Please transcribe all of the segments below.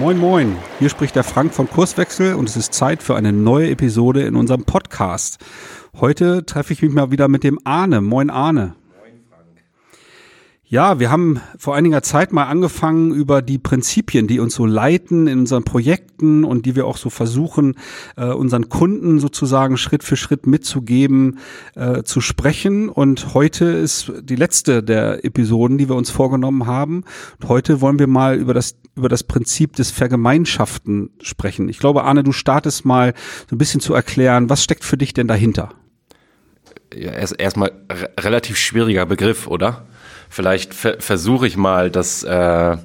Moin, moin. Hier spricht der Frank von Kurswechsel und es ist Zeit für eine neue Episode in unserem Podcast. Heute treffe ich mich mal wieder mit dem Arne. Moin, Arne. Ja, wir haben vor einiger Zeit mal angefangen, über die Prinzipien, die uns so leiten in unseren Projekten und die wir auch so versuchen, äh, unseren Kunden sozusagen Schritt für Schritt mitzugeben, äh, zu sprechen. Und heute ist die letzte der Episoden, die wir uns vorgenommen haben. Und heute wollen wir mal über das über das Prinzip des Vergemeinschaften sprechen. Ich glaube, Arne, du startest mal so ein bisschen zu erklären, was steckt für dich denn dahinter? Ja, erst erstmal relativ schwieriger Begriff, oder? Vielleicht ver versuche ich mal, das, äh,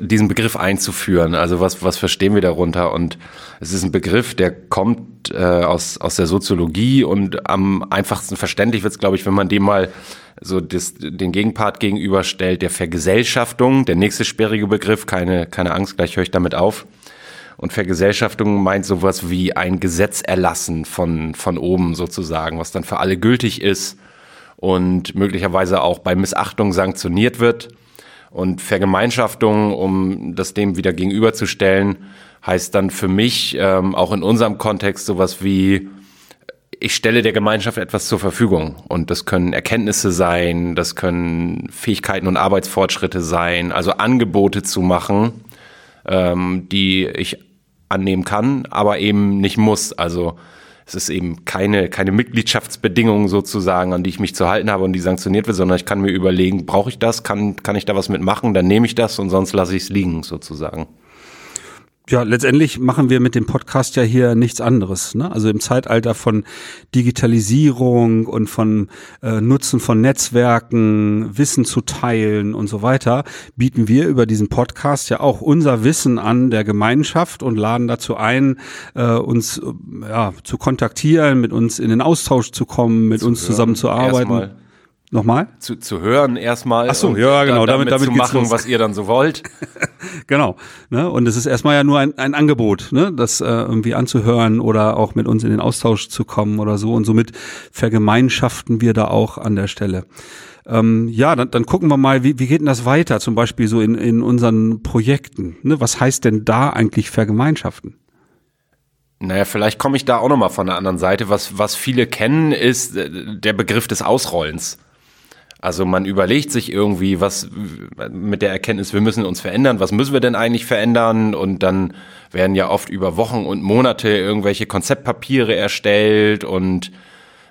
diesen Begriff einzuführen. Also was, was verstehen wir darunter? Und es ist ein Begriff, der kommt äh, aus, aus der Soziologie und am einfachsten verständlich wird es, glaube ich, wenn man dem mal so das, den Gegenpart gegenüberstellt, der Vergesellschaftung, der nächste sperrige Begriff, keine, keine Angst, gleich höre ich damit auf. Und Vergesellschaftung meint sowas wie ein Gesetz erlassen von, von oben sozusagen, was dann für alle gültig ist und möglicherweise auch bei Missachtung sanktioniert wird. Und Vergemeinschaftung, um das dem wieder gegenüberzustellen, heißt dann für mich ähm, auch in unserem Kontext sowas wie, ich stelle der Gemeinschaft etwas zur Verfügung. Und das können Erkenntnisse sein, das können Fähigkeiten und Arbeitsfortschritte sein, also Angebote zu machen, ähm, die ich annehmen kann, aber eben nicht muss. Also es ist eben keine, keine Mitgliedschaftsbedingung sozusagen, an die ich mich zu halten habe und die sanktioniert wird, sondern ich kann mir überlegen, brauche ich das, kann, kann ich da was mitmachen, dann nehme ich das und sonst lasse ich es liegen sozusagen. Ja, letztendlich machen wir mit dem Podcast ja hier nichts anderes. Ne? Also im Zeitalter von Digitalisierung und von äh, Nutzen von Netzwerken, Wissen zu teilen und so weiter, bieten wir über diesen Podcast ja auch unser Wissen an der Gemeinschaft und laden dazu ein, äh, uns ja, zu kontaktieren, mit uns in den Austausch zu kommen, mit zu uns zusammenzuarbeiten. Nochmal? Zu, zu hören erstmal. Ach so, ja, genau. Damit, damit, damit zu machen, was ihr dann so wollt. genau. Ne? Und es ist erstmal ja nur ein, ein Angebot, ne? das äh, irgendwie anzuhören oder auch mit uns in den Austausch zu kommen oder so. Und somit vergemeinschaften wir da auch an der Stelle. Ähm, ja, dann, dann gucken wir mal, wie, wie geht denn das weiter, zum Beispiel so in, in unseren Projekten. Ne? Was heißt denn da eigentlich vergemeinschaften? Naja, vielleicht komme ich da auch nochmal von der anderen Seite. Was, was viele kennen, ist äh, der Begriff des Ausrollens. Also man überlegt sich irgendwie, was mit der Erkenntnis, wir müssen uns verändern, was müssen wir denn eigentlich verändern? Und dann werden ja oft über Wochen und Monate irgendwelche Konzeptpapiere erstellt und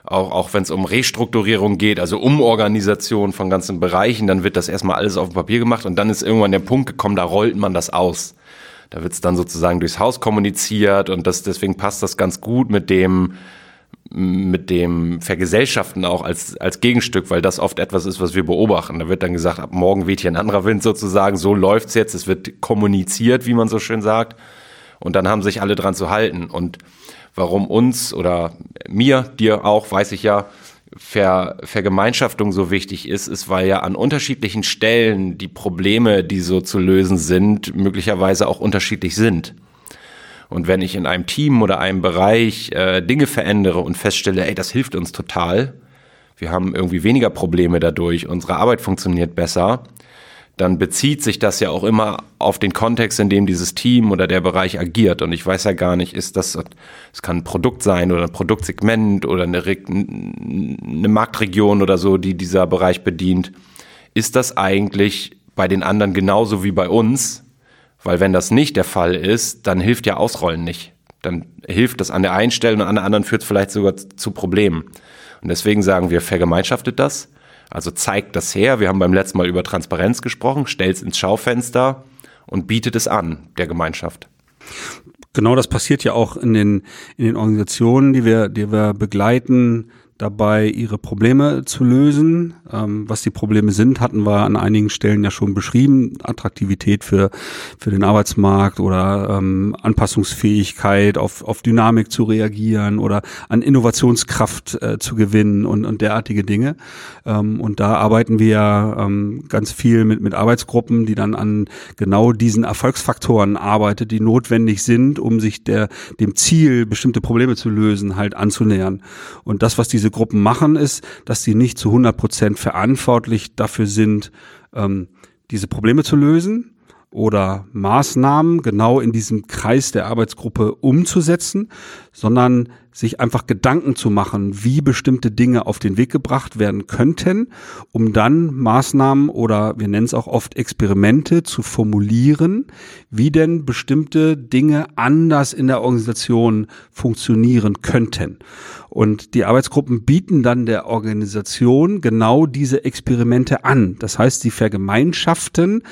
auch, auch wenn es um Restrukturierung geht, also Umorganisation von ganzen Bereichen, dann wird das erstmal alles auf dem Papier gemacht und dann ist irgendwann der Punkt gekommen, da rollt man das aus. Da wird es dann sozusagen durchs Haus kommuniziert und das, deswegen passt das ganz gut mit dem, mit dem Vergesellschaften auch als, als Gegenstück, weil das oft etwas ist, was wir beobachten. Da wird dann gesagt, ab morgen weht hier ein anderer Wind sozusagen, so läuft's jetzt, es wird kommuniziert, wie man so schön sagt. Und dann haben sich alle dran zu halten. Und warum uns oder mir, dir auch, weiß ich ja, Ver, Vergemeinschaftung so wichtig ist, ist, weil ja an unterschiedlichen Stellen die Probleme, die so zu lösen sind, möglicherweise auch unterschiedlich sind. Und wenn ich in einem Team oder einem Bereich äh, Dinge verändere und feststelle, ey, das hilft uns total, wir haben irgendwie weniger Probleme dadurch, unsere Arbeit funktioniert besser, dann bezieht sich das ja auch immer auf den Kontext, in dem dieses Team oder der Bereich agiert. Und ich weiß ja gar nicht, ist das, es kann ein Produkt sein oder ein Produktsegment oder eine, eine Marktregion oder so, die dieser Bereich bedient. Ist das eigentlich bei den anderen genauso wie bei uns? Weil wenn das nicht der Fall ist, dann hilft ja Ausrollen nicht. Dann hilft das an der einen Stelle und an der anderen führt es vielleicht sogar zu Problemen. Und deswegen sagen wir, vergemeinschaftet das. Also zeigt das her. Wir haben beim letzten Mal über Transparenz gesprochen, stellt es ins Schaufenster und bietet es an, der Gemeinschaft. Genau das passiert ja auch in den, in den Organisationen, die wir, die wir begleiten, dabei, ihre Probleme zu lösen. Ähm, was die Probleme sind, hatten wir an einigen Stellen ja schon beschrieben. Attraktivität für, für den Arbeitsmarkt oder ähm, Anpassungsfähigkeit, auf, auf Dynamik zu reagieren oder an Innovationskraft äh, zu gewinnen und, und derartige Dinge. Ähm, und da arbeiten wir ähm, ganz viel mit, mit Arbeitsgruppen, die dann an genau diesen Erfolgsfaktoren arbeitet, die notwendig sind, um sich der, dem Ziel, bestimmte Probleme zu lösen, halt anzunähern. Und das, was diese diese Gruppen machen, ist, dass sie nicht zu 100 Prozent verantwortlich dafür sind, ähm, diese Probleme zu lösen oder Maßnahmen genau in diesem Kreis der Arbeitsgruppe umzusetzen, sondern sich einfach Gedanken zu machen, wie bestimmte Dinge auf den Weg gebracht werden könnten, um dann Maßnahmen oder wir nennen es auch oft Experimente zu formulieren, wie denn bestimmte Dinge anders in der Organisation funktionieren könnten. Und die Arbeitsgruppen bieten dann der Organisation genau diese Experimente an. Das heißt, sie vergemeinschaften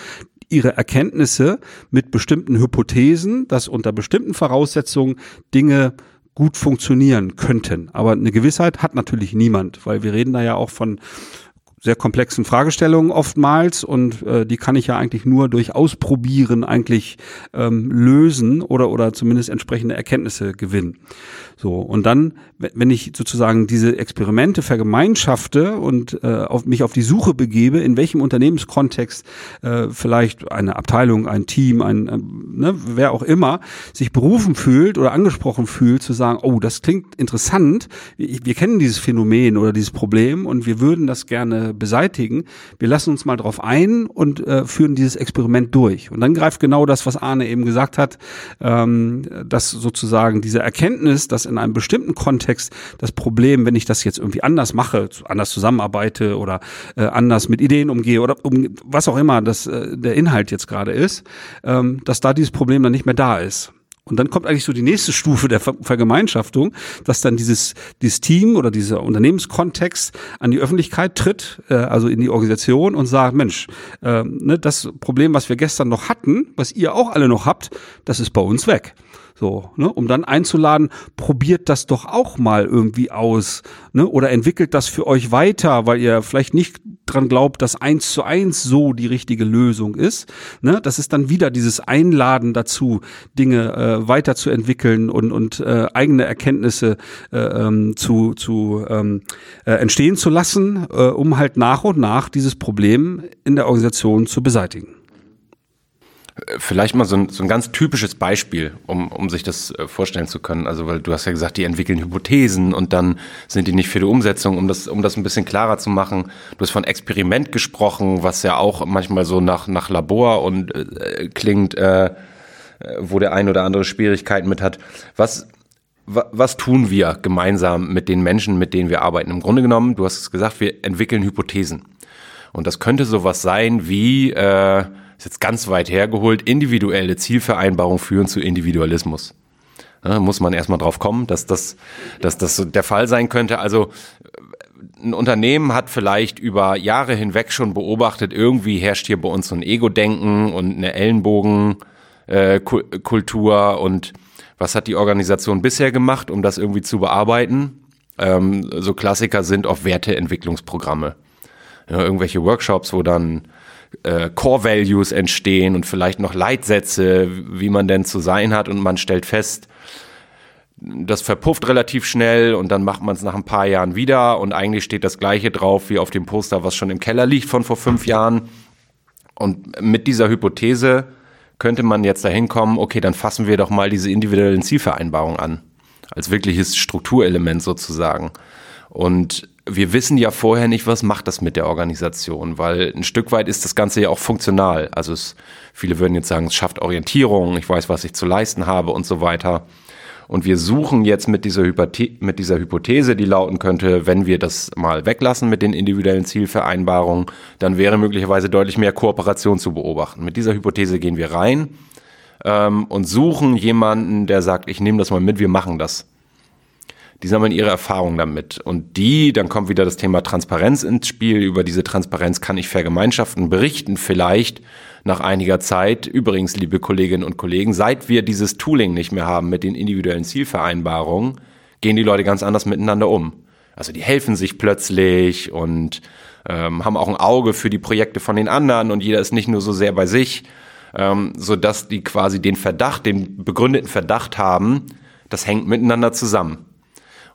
ihre Erkenntnisse mit bestimmten Hypothesen, dass unter bestimmten Voraussetzungen Dinge gut funktionieren könnten. Aber eine Gewissheit hat natürlich niemand, weil wir reden da ja auch von sehr komplexen Fragestellungen oftmals und äh, die kann ich ja eigentlich nur durch Ausprobieren eigentlich ähm, lösen oder oder zumindest entsprechende Erkenntnisse gewinnen. So und dann, wenn ich sozusagen diese Experimente vergemeinschafte und äh, auf mich auf die Suche begebe, in welchem Unternehmenskontext äh, vielleicht eine Abteilung, ein Team, ein äh, ne, wer auch immer sich berufen fühlt oder angesprochen fühlt, zu sagen, oh, das klingt interessant, wir, wir kennen dieses Phänomen oder dieses Problem und wir würden das gerne beseitigen. Wir lassen uns mal drauf ein und äh, führen dieses Experiment durch. Und dann greift genau das, was Arne eben gesagt hat, ähm, dass sozusagen diese Erkenntnis, dass in einem bestimmten Kontext das Problem, wenn ich das jetzt irgendwie anders mache, anders zusammenarbeite oder äh, anders mit Ideen umgehe oder um was auch immer das äh, der Inhalt jetzt gerade ist, ähm, dass da dieses Problem dann nicht mehr da ist. Und dann kommt eigentlich so die nächste Stufe der Ver Vergemeinschaftung, dass dann dieses, dieses Team oder dieser Unternehmenskontext an die Öffentlichkeit tritt, äh, also in die Organisation und sagt, Mensch, äh, ne, das Problem, was wir gestern noch hatten, was ihr auch alle noch habt, das ist bei uns weg. So, ne, um dann einzuladen, probiert das doch auch mal irgendwie aus, ne, oder entwickelt das für euch weiter, weil ihr vielleicht nicht dran glaubt, dass eins zu eins so die richtige Lösung ist. Ne, das ist dann wieder dieses Einladen dazu, Dinge äh, weiterzuentwickeln und, und äh, eigene Erkenntnisse äh, ähm, zu, zu ähm, äh, entstehen zu lassen, äh, um halt nach und nach dieses Problem in der Organisation zu beseitigen. Vielleicht mal so ein, so ein ganz typisches Beispiel, um, um sich das äh, vorstellen zu können. Also, weil du hast ja gesagt, die entwickeln Hypothesen und dann sind die nicht für die Umsetzung, um das, um das ein bisschen klarer zu machen. Du hast von Experiment gesprochen, was ja auch manchmal so nach, nach Labor und äh, klingt, äh, wo der ein oder andere Schwierigkeiten mit hat. Was, was tun wir gemeinsam mit den Menschen, mit denen wir arbeiten? Im Grunde genommen, du hast es gesagt, wir entwickeln Hypothesen. Und das könnte sowas sein wie, äh, ist jetzt ganz weit hergeholt, individuelle Zielvereinbarungen führen zu Individualismus. Ja, muss man erstmal drauf kommen, dass das, dass das der Fall sein könnte. Also ein Unternehmen hat vielleicht über Jahre hinweg schon beobachtet, irgendwie herrscht hier bei uns so ein Ego-Denken und eine Ellenbogen-Kultur äh, und was hat die Organisation bisher gemacht, um das irgendwie zu bearbeiten? Ähm, so Klassiker sind auch Werteentwicklungsprogramme. Ja, irgendwelche Workshops, wo dann äh, Core Values entstehen und vielleicht noch Leitsätze, wie man denn zu sein hat und man stellt fest, das verpufft relativ schnell und dann macht man es nach ein paar Jahren wieder und eigentlich steht das gleiche drauf wie auf dem Poster, was schon im Keller liegt von vor fünf Jahren. Und mit dieser Hypothese könnte man jetzt dahin kommen, okay, dann fassen wir doch mal diese individuellen Zielvereinbarungen an. Als wirkliches Strukturelement sozusagen. Und wir wissen ja vorher nicht, was macht das mit der Organisation, weil ein Stück weit ist das Ganze ja auch funktional. Also es, viele würden jetzt sagen, es schafft Orientierung, ich weiß, was ich zu leisten habe und so weiter. Und wir suchen jetzt mit dieser, mit dieser Hypothese, die lauten könnte, wenn wir das mal weglassen mit den individuellen Zielvereinbarungen, dann wäre möglicherweise deutlich mehr Kooperation zu beobachten. Mit dieser Hypothese gehen wir rein ähm, und suchen jemanden, der sagt, ich nehme das mal mit, wir machen das die sammeln ihre Erfahrungen damit. Und die, dann kommt wieder das Thema Transparenz ins Spiel. Über diese Transparenz kann ich vergemeinschaften, berichten vielleicht nach einiger Zeit. Übrigens, liebe Kolleginnen und Kollegen, seit wir dieses Tooling nicht mehr haben mit den individuellen Zielvereinbarungen, gehen die Leute ganz anders miteinander um. Also die helfen sich plötzlich und ähm, haben auch ein Auge für die Projekte von den anderen und jeder ist nicht nur so sehr bei sich, ähm, so dass die quasi den Verdacht, den begründeten Verdacht haben, das hängt miteinander zusammen.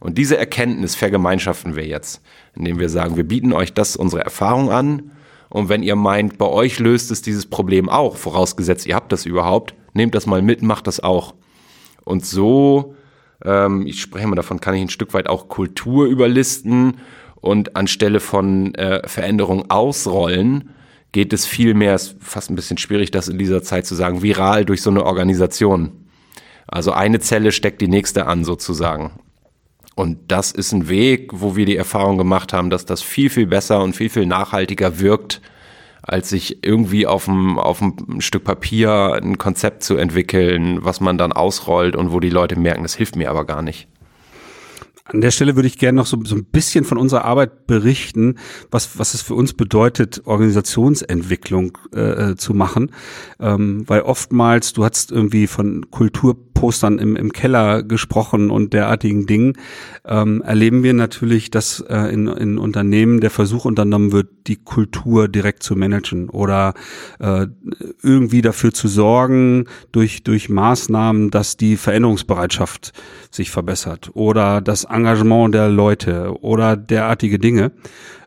Und diese Erkenntnis vergemeinschaften wir jetzt, indem wir sagen, wir bieten euch das unsere Erfahrung an. Und wenn ihr meint, bei euch löst es dieses Problem auch, vorausgesetzt ihr habt das überhaupt, nehmt das mal mit, macht das auch. Und so, ähm, ich spreche mal davon, kann ich ein Stück weit auch Kultur überlisten und anstelle von äh, Veränderung ausrollen, geht es viel mehr, ist fast ein bisschen schwierig, das in dieser Zeit zu sagen, viral durch so eine Organisation. Also eine Zelle steckt die nächste an sozusagen. Und das ist ein Weg, wo wir die Erfahrung gemacht haben, dass das viel, viel besser und viel, viel nachhaltiger wirkt, als sich irgendwie auf einem, auf einem Stück Papier ein Konzept zu entwickeln, was man dann ausrollt und wo die Leute merken, das hilft mir aber gar nicht. An der Stelle würde ich gerne noch so, so ein bisschen von unserer Arbeit berichten, was, was es für uns bedeutet, Organisationsentwicklung äh, äh zu machen. Ähm, weil oftmals, du hast irgendwie von Kulturpostern im, im Keller gesprochen und derartigen Dingen, ähm, erleben wir natürlich, dass äh, in, in Unternehmen der Versuch unternommen wird, die Kultur direkt zu managen oder äh, irgendwie dafür zu sorgen, durch, durch Maßnahmen, dass die Veränderungsbereitschaft sich verbessert oder das Engagement der Leute oder derartige Dinge.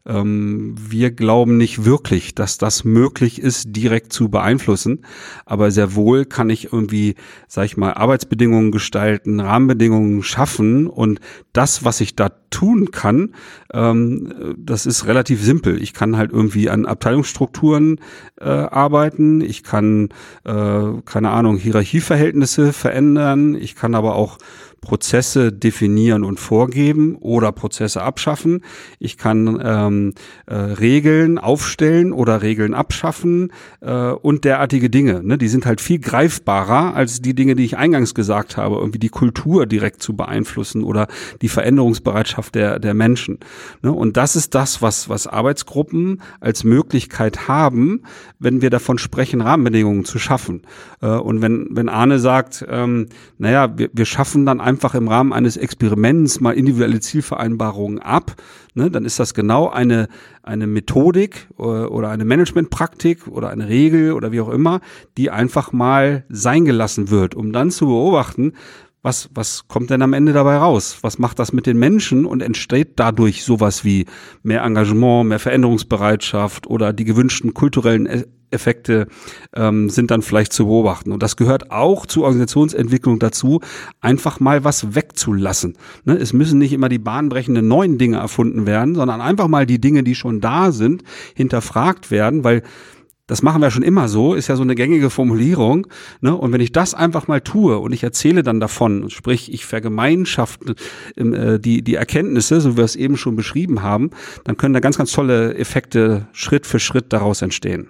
Ähm, wir glauben nicht wirklich, dass das möglich ist, direkt zu beeinflussen. Aber sehr wohl kann ich irgendwie, sag ich mal, Arbeitsbedingungen gestalten, Rahmenbedingungen schaffen und das, was ich da tun kann, ähm, das ist relativ simpel. Ich kann halt irgendwie an Abteilungsstrukturen äh, arbeiten. Ich kann, äh, keine Ahnung, Hierarchieverhältnisse verändern. Ich kann aber auch Prozesse definieren und vorgeben oder Prozesse abschaffen. Ich kann ähm, äh, Regeln aufstellen oder Regeln abschaffen äh, und derartige Dinge. Ne? Die sind halt viel greifbarer als die Dinge, die ich eingangs gesagt habe, irgendwie die Kultur direkt zu beeinflussen oder die Veränderungsbereitschaft der, der Menschen. Ne? Und das ist das, was, was Arbeitsgruppen als Möglichkeit haben, wenn wir davon sprechen, Rahmenbedingungen zu schaffen. Äh, und wenn, wenn Arne sagt, ähm, naja, wir, wir schaffen dann einfach einfach im Rahmen eines Experiments mal individuelle Zielvereinbarungen ab, ne, dann ist das genau eine, eine Methodik oder, oder eine Managementpraktik oder eine Regel oder wie auch immer, die einfach mal sein gelassen wird, um dann zu beobachten, was, was kommt denn am Ende dabei raus? Was macht das mit den Menschen und entsteht dadurch sowas wie mehr Engagement, mehr Veränderungsbereitschaft oder die gewünschten kulturellen e-, Effekte ähm, sind dann vielleicht zu beobachten. Und das gehört auch zur Organisationsentwicklung dazu, einfach mal was wegzulassen. Ne? Es müssen nicht immer die bahnbrechenden neuen Dinge erfunden werden, sondern einfach mal die Dinge, die schon da sind, hinterfragt werden, weil das machen wir schon immer so, ist ja so eine gängige Formulierung. Ne? Und wenn ich das einfach mal tue und ich erzähle dann davon, sprich ich vergemeinschafte äh, die, die Erkenntnisse, so wie wir es eben schon beschrieben haben, dann können da ganz, ganz tolle Effekte Schritt für Schritt daraus entstehen.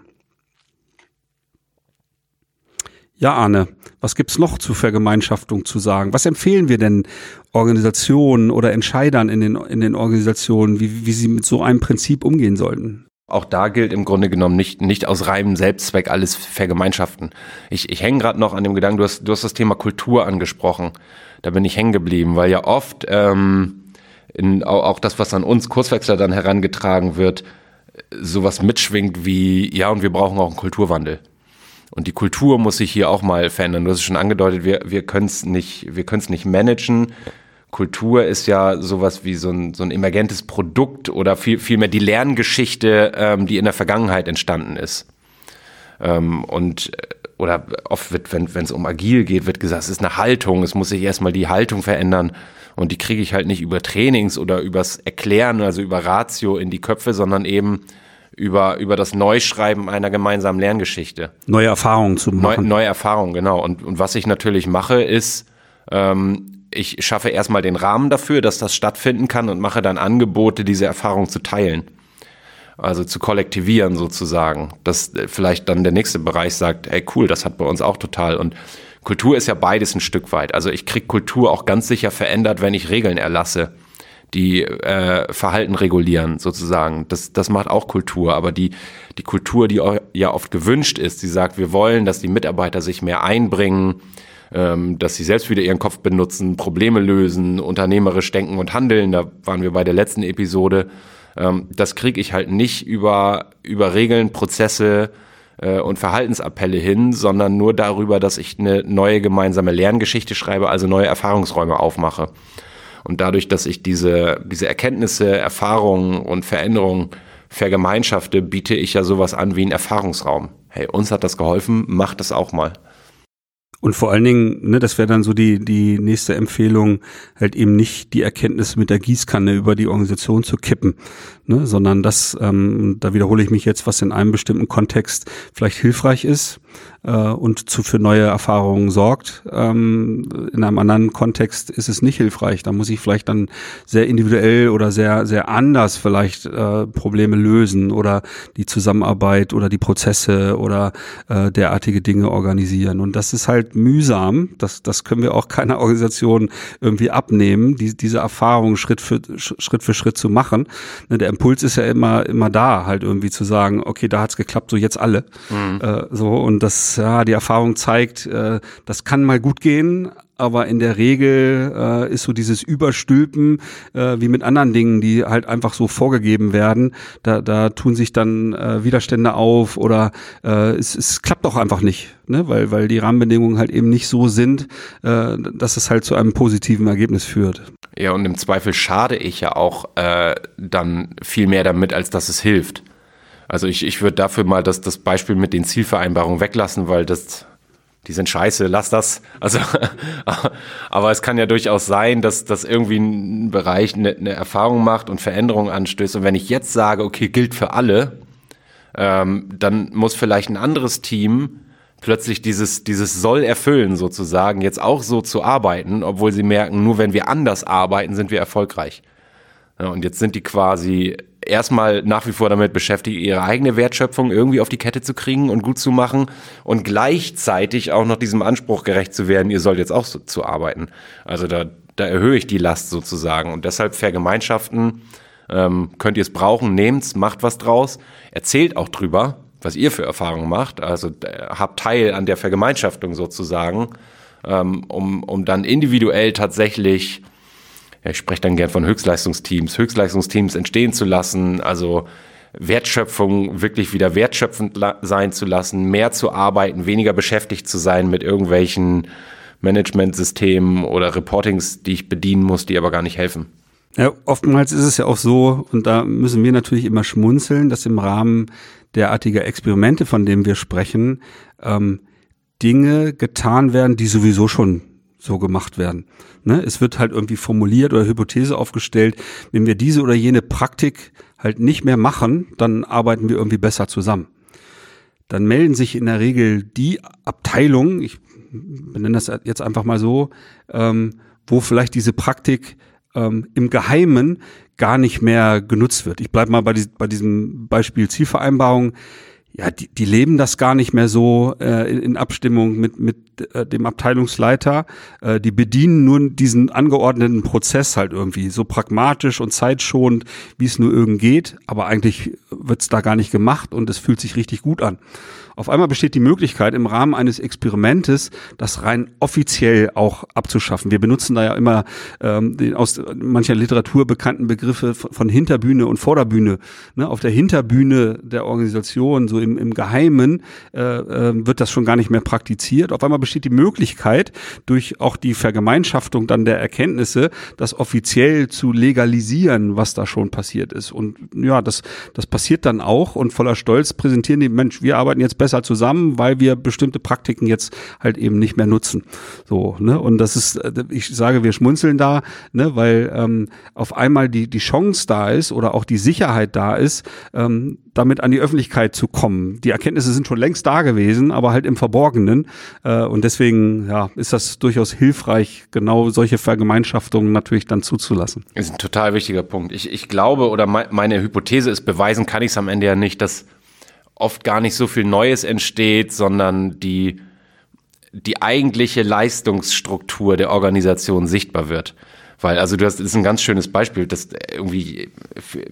Ja, Arne, was gibt's noch zur Vergemeinschaftung zu sagen? Was empfehlen wir denn Organisationen oder Entscheidern in den, in den Organisationen, wie, wie sie mit so einem Prinzip umgehen sollten? Auch da gilt im Grunde genommen nicht, nicht aus reinem Selbstzweck alles vergemeinschaften. Ich, ich hänge gerade noch an dem Gedanken, du hast, du hast das Thema Kultur angesprochen. Da bin ich hängen geblieben, weil ja oft ähm, in, auch das, was an uns Kurswechsler dann herangetragen wird, sowas mitschwingt wie, ja, und wir brauchen auch einen Kulturwandel. Und die Kultur muss sich hier auch mal verändern. Du hast es schon angedeutet, wir, wir können es nicht, wir können es nicht managen. Kultur ist ja sowas wie so ein, so ein emergentes Produkt oder viel, vielmehr die Lerngeschichte, ähm, die in der Vergangenheit entstanden ist. Ähm, und äh, oder oft wird, wenn es um agil geht, wird gesagt, es ist eine Haltung, es muss sich erstmal die Haltung verändern. Und die kriege ich halt nicht über Trainings oder übers Erklären, also über Ratio in die Köpfe, sondern eben über, über das Neuschreiben einer gemeinsamen Lerngeschichte. Neue Erfahrungen zu machen. Neu, neue Erfahrungen, genau. Und, und was ich natürlich mache, ist, ähm, ich schaffe erstmal den Rahmen dafür, dass das stattfinden kann und mache dann Angebote, diese Erfahrung zu teilen. Also zu kollektivieren sozusagen. Dass äh, vielleicht dann der nächste Bereich sagt, ey cool, das hat bei uns auch total. Und Kultur ist ja beides ein Stück weit. Also ich krieg Kultur auch ganz sicher verändert, wenn ich Regeln erlasse die äh, Verhalten regulieren, sozusagen. Das, das macht auch Kultur, aber die, die Kultur, die ja oft gewünscht ist, die sagt, wir wollen, dass die Mitarbeiter sich mehr einbringen, ähm, dass sie selbst wieder ihren Kopf benutzen, Probleme lösen, unternehmerisch denken und handeln. Da waren wir bei der letzten Episode. Ähm, das kriege ich halt nicht über, über Regeln, Prozesse äh, und Verhaltensappelle hin, sondern nur darüber, dass ich eine neue gemeinsame Lerngeschichte schreibe, also neue Erfahrungsräume aufmache. Und dadurch, dass ich diese, diese Erkenntnisse, Erfahrungen und Veränderungen vergemeinschafte, biete ich ja sowas an wie einen Erfahrungsraum. Hey, uns hat das geholfen, macht das auch mal. Und vor allen Dingen, ne, das wäre dann so die, die nächste Empfehlung, halt eben nicht die Erkenntnisse mit der Gießkanne über die Organisation zu kippen, ne, sondern das, ähm, da wiederhole ich mich jetzt, was in einem bestimmten Kontext vielleicht hilfreich ist, äh, und zu für neue Erfahrungen sorgt. Ähm, in einem anderen Kontext ist es nicht hilfreich. Da muss ich vielleicht dann sehr individuell oder sehr sehr anders vielleicht äh, Probleme lösen oder die Zusammenarbeit oder die Prozesse oder äh, derartige Dinge organisieren. Und das ist halt mühsam. Das das können wir auch keiner Organisation irgendwie abnehmen, die, diese Erfahrung Schritt für Schritt für Schritt zu machen. Ne, der Impuls ist ja immer immer da, halt irgendwie zu sagen, okay, da hat's geklappt, so jetzt alle. Mhm. Äh, so und das ja, die Erfahrung zeigt, äh, das kann mal gut gehen, aber in der Regel äh, ist so dieses Überstülpen äh, wie mit anderen Dingen, die halt einfach so vorgegeben werden. Da, da tun sich dann äh, Widerstände auf oder äh, es, es klappt auch einfach nicht, ne? weil, weil die Rahmenbedingungen halt eben nicht so sind, äh, dass es halt zu einem positiven Ergebnis führt. Ja, und im Zweifel schade ich ja auch äh, dann viel mehr damit, als dass es hilft. Also ich, ich würde dafür mal das, das Beispiel mit den Zielvereinbarungen weglassen, weil das, die sind scheiße, lass das. Also, aber es kann ja durchaus sein, dass, dass irgendwie ein Bereich eine, eine Erfahrung macht und Veränderungen anstößt. Und wenn ich jetzt sage, okay, gilt für alle, ähm, dann muss vielleicht ein anderes Team plötzlich dieses, dieses soll erfüllen sozusagen, jetzt auch so zu arbeiten, obwohl sie merken, nur wenn wir anders arbeiten, sind wir erfolgreich. Ja, und jetzt sind die quasi erstmal nach wie vor damit beschäftigt, ihre eigene Wertschöpfung irgendwie auf die Kette zu kriegen und gut zu machen und gleichzeitig auch noch diesem Anspruch gerecht zu werden, ihr sollt jetzt auch so zu arbeiten. Also da, da erhöhe ich die Last sozusagen und deshalb Vergemeinschaften, ähm, könnt ihr es brauchen, nehmt's, macht was draus, erzählt auch drüber, was ihr für Erfahrungen macht, also äh, habt Teil an der Vergemeinschaftung sozusagen, ähm, um, um dann individuell tatsächlich ja, ich spreche dann gern von Höchstleistungsteams, Höchstleistungsteams entstehen zu lassen, also Wertschöpfung wirklich wieder wertschöpfend sein zu lassen, mehr zu arbeiten, weniger beschäftigt zu sein mit irgendwelchen Managementsystemen oder Reportings, die ich bedienen muss, die aber gar nicht helfen. Ja, oftmals ist es ja auch so, und da müssen wir natürlich immer schmunzeln, dass im Rahmen derartiger Experimente, von denen wir sprechen, ähm, Dinge getan werden, die sowieso schon so gemacht werden. Ne? Es wird halt irgendwie formuliert oder Hypothese aufgestellt, wenn wir diese oder jene Praktik halt nicht mehr machen, dann arbeiten wir irgendwie besser zusammen. Dann melden sich in der Regel die Abteilungen, ich benenne das jetzt einfach mal so, ähm, wo vielleicht diese Praktik ähm, im Geheimen gar nicht mehr genutzt wird. Ich bleibe mal bei, die, bei diesem Beispiel Zielvereinbarung ja, die, die leben das gar nicht mehr so äh, in, in Abstimmung mit, mit äh, dem Abteilungsleiter. Äh, die bedienen nur diesen angeordneten Prozess halt irgendwie so pragmatisch und zeitschonend, wie es nur irgend geht. Aber eigentlich wird's da gar nicht gemacht und es fühlt sich richtig gut an. Auf einmal besteht die Möglichkeit, im Rahmen eines Experimentes das rein offiziell auch abzuschaffen. Wir benutzen da ja immer ähm, den aus mancher Literatur bekannten Begriffe von Hinterbühne und Vorderbühne. Ne, auf der Hinterbühne der Organisation, so im, im Geheimen, äh, äh, wird das schon gar nicht mehr praktiziert. Auf einmal besteht die Möglichkeit, durch auch die Vergemeinschaftung dann der Erkenntnisse, das offiziell zu legalisieren, was da schon passiert ist. Und ja, das, das passiert dann auch und voller Stolz präsentieren die Mensch, wir arbeiten jetzt besser zusammen, weil wir bestimmte Praktiken jetzt halt eben nicht mehr nutzen. So, ne? Und das ist, äh, ich sage, wir schmunzeln da, ne, weil ähm, auf einmal die, die Chance da ist oder auch die Sicherheit da ist, ähm, damit an die Öffentlichkeit zu kommen. Die Erkenntnisse sind schon längst da gewesen, aber halt im Verborgenen. Äh, und deswegen ja, ist das durchaus hilfreich, genau solche Vergemeinschaftungen natürlich dann zuzulassen. Das ist ein total wichtiger Punkt. Ich, ich glaube oder meine Hypothese ist, beweisen kann ich es am Ende ja nicht, dass oft gar nicht so viel Neues entsteht, sondern die, die eigentliche Leistungsstruktur der Organisation sichtbar wird. Weil, also du hast, das ist ein ganz schönes Beispiel, dass irgendwie,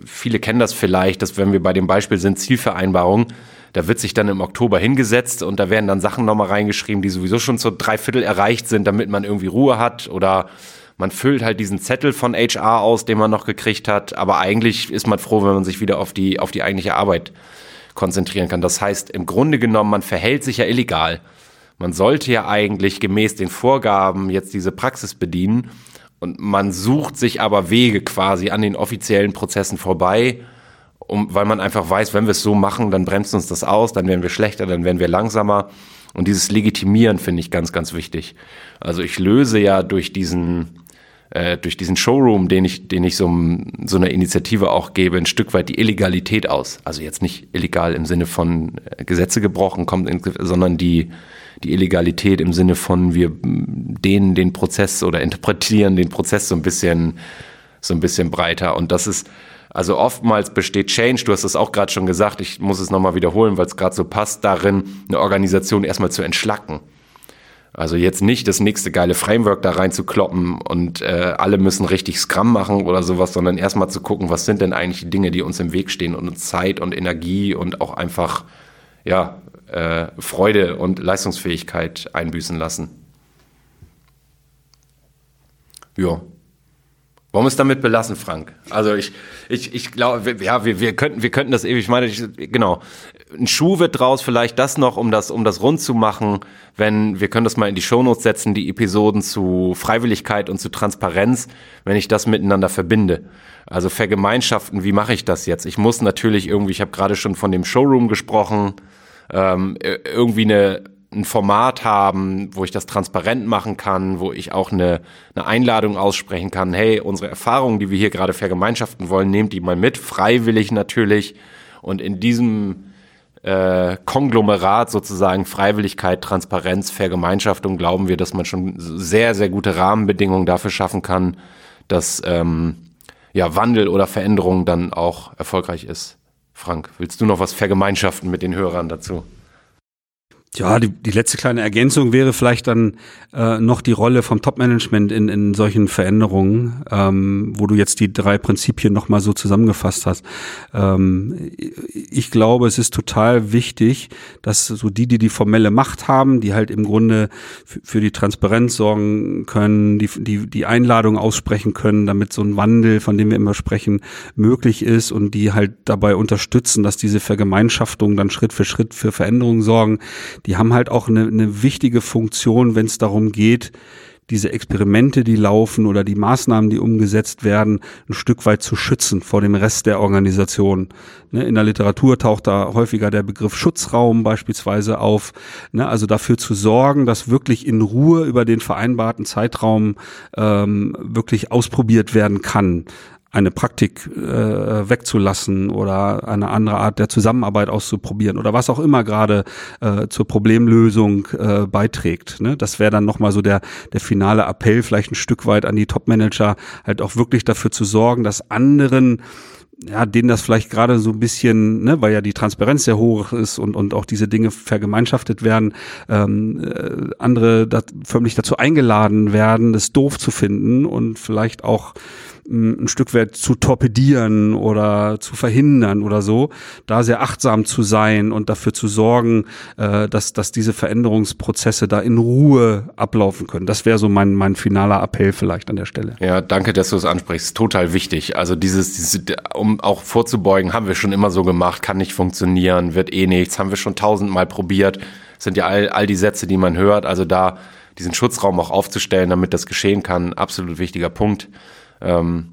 viele kennen das vielleicht, dass wenn wir bei dem Beispiel sind, Zielvereinbarung, Da wird sich dann im Oktober hingesetzt und da werden dann Sachen nochmal reingeschrieben, die sowieso schon zu drei Viertel erreicht sind, damit man irgendwie Ruhe hat oder man füllt halt diesen Zettel von HR aus, den man noch gekriegt hat, aber eigentlich ist man froh, wenn man sich wieder auf die, auf die eigentliche Arbeit konzentrieren kann. Das heißt, im Grunde genommen, man verhält sich ja illegal. Man sollte ja eigentlich gemäß den Vorgaben jetzt diese Praxis bedienen und man sucht sich aber Wege quasi an den offiziellen Prozessen vorbei, um, weil man einfach weiß, wenn wir es so machen, dann bremst uns das aus, dann werden wir schlechter, dann werden wir langsamer. Und dieses Legitimieren finde ich ganz, ganz wichtig. Also ich löse ja durch diesen, äh, durch diesen Showroom, den ich, den ich so, so einer Initiative auch gebe, ein Stück weit die Illegalität aus. Also jetzt nicht illegal im Sinne von äh, Gesetze gebrochen, kommt, in, sondern die, die Illegalität im Sinne von wir dehnen den Prozess oder interpretieren den Prozess so ein bisschen, so ein bisschen breiter. Und das ist, also oftmals besteht Change, du hast es auch gerade schon gesagt, ich muss es nochmal wiederholen, weil es gerade so passt, darin, eine Organisation erstmal zu entschlacken. Also jetzt nicht das nächste geile Framework da reinzukloppen und äh, alle müssen richtig Scrum machen oder sowas, sondern erstmal zu gucken, was sind denn eigentlich die Dinge, die uns im Weg stehen und uns Zeit und Energie und auch einfach ja, äh, Freude und Leistungsfähigkeit einbüßen lassen. Ja. Wollen wir es damit belassen, Frank? Also ich, ich, ich glaube, ja, wir, wir könnten, wir könnten das ewig, ich meine, ich, genau. Ein Schuh wird draus, vielleicht das noch, um das, um das rund zu machen, wenn, wir können das mal in die Shownotes setzen, die Episoden zu Freiwilligkeit und zu Transparenz, wenn ich das miteinander verbinde. Also Vergemeinschaften, wie mache ich das jetzt? Ich muss natürlich irgendwie, ich habe gerade schon von dem Showroom gesprochen, ähm, irgendwie eine ein Format haben, wo ich das transparent machen kann, wo ich auch eine, eine Einladung aussprechen kann, hey, unsere Erfahrungen, die wir hier gerade vergemeinschaften wollen, nehmt die mal mit, freiwillig natürlich. Und in diesem äh, Konglomerat sozusagen Freiwilligkeit, Transparenz, Vergemeinschaftung glauben wir, dass man schon sehr, sehr gute Rahmenbedingungen dafür schaffen kann, dass ähm, ja, Wandel oder Veränderung dann auch erfolgreich ist. Frank, willst du noch was vergemeinschaften mit den Hörern dazu? Ja, die, die letzte kleine Ergänzung wäre vielleicht dann äh, noch die Rolle vom Top-Management in, in solchen Veränderungen, ähm, wo du jetzt die drei Prinzipien nochmal so zusammengefasst hast. Ähm, ich glaube, es ist total wichtig, dass so die, die die formelle Macht haben, die halt im Grunde für die Transparenz sorgen können, die, die, die Einladung aussprechen können, damit so ein Wandel, von dem wir immer sprechen, möglich ist und die halt dabei unterstützen, dass diese Vergemeinschaftung dann Schritt für Schritt für Veränderungen sorgen die haben halt auch eine, eine wichtige Funktion, wenn es darum geht, diese Experimente, die laufen oder die Maßnahmen, die umgesetzt werden, ein Stück weit zu schützen vor dem Rest der Organisation. Ne, in der Literatur taucht da häufiger der Begriff Schutzraum beispielsweise auf. Ne, also dafür zu sorgen, dass wirklich in Ruhe über den vereinbarten Zeitraum ähm, wirklich ausprobiert werden kann eine Praktik äh, wegzulassen oder eine andere Art der Zusammenarbeit auszuprobieren oder was auch immer gerade äh, zur Problemlösung äh, beiträgt. Ne? Das wäre dann nochmal so der, der finale Appell, vielleicht ein Stück weit an die Topmanager, halt auch wirklich dafür zu sorgen, dass anderen ja, denen das vielleicht gerade so ein bisschen, ne, weil ja die Transparenz sehr hoch ist und, und auch diese Dinge vergemeinschaftet werden, ähm, äh, andere dat, förmlich dazu eingeladen werden, das doof zu finden und vielleicht auch ein Stück weit zu torpedieren oder zu verhindern oder so, da sehr achtsam zu sein und dafür zu sorgen, äh, dass, dass diese Veränderungsprozesse da in Ruhe ablaufen können. Das wäre so mein, mein finaler Appell vielleicht an der Stelle. Ja, danke, dass du es ansprichst. Total wichtig. Also dieses, dieses, um auch vorzubeugen, haben wir schon immer so gemacht, kann nicht funktionieren, wird eh nichts, haben wir schon tausendmal probiert. Das sind ja all, all die Sätze, die man hört. Also da diesen Schutzraum auch aufzustellen, damit das geschehen kann, absolut wichtiger Punkt. Ähm,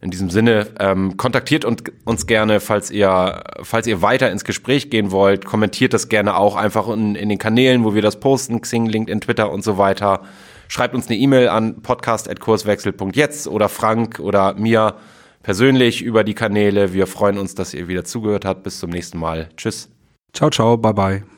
in diesem Sinne, ähm, kontaktiert uns gerne, falls ihr, falls ihr weiter ins Gespräch gehen wollt. Kommentiert das gerne auch einfach in, in den Kanälen, wo wir das posten, Xing, LinkedIn, Twitter und so weiter. Schreibt uns eine E-Mail an podcast.kurswechsel.jetzt oder Frank oder mir persönlich über die Kanäle. Wir freuen uns, dass ihr wieder zugehört habt. Bis zum nächsten Mal. Tschüss. Ciao, ciao, bye bye.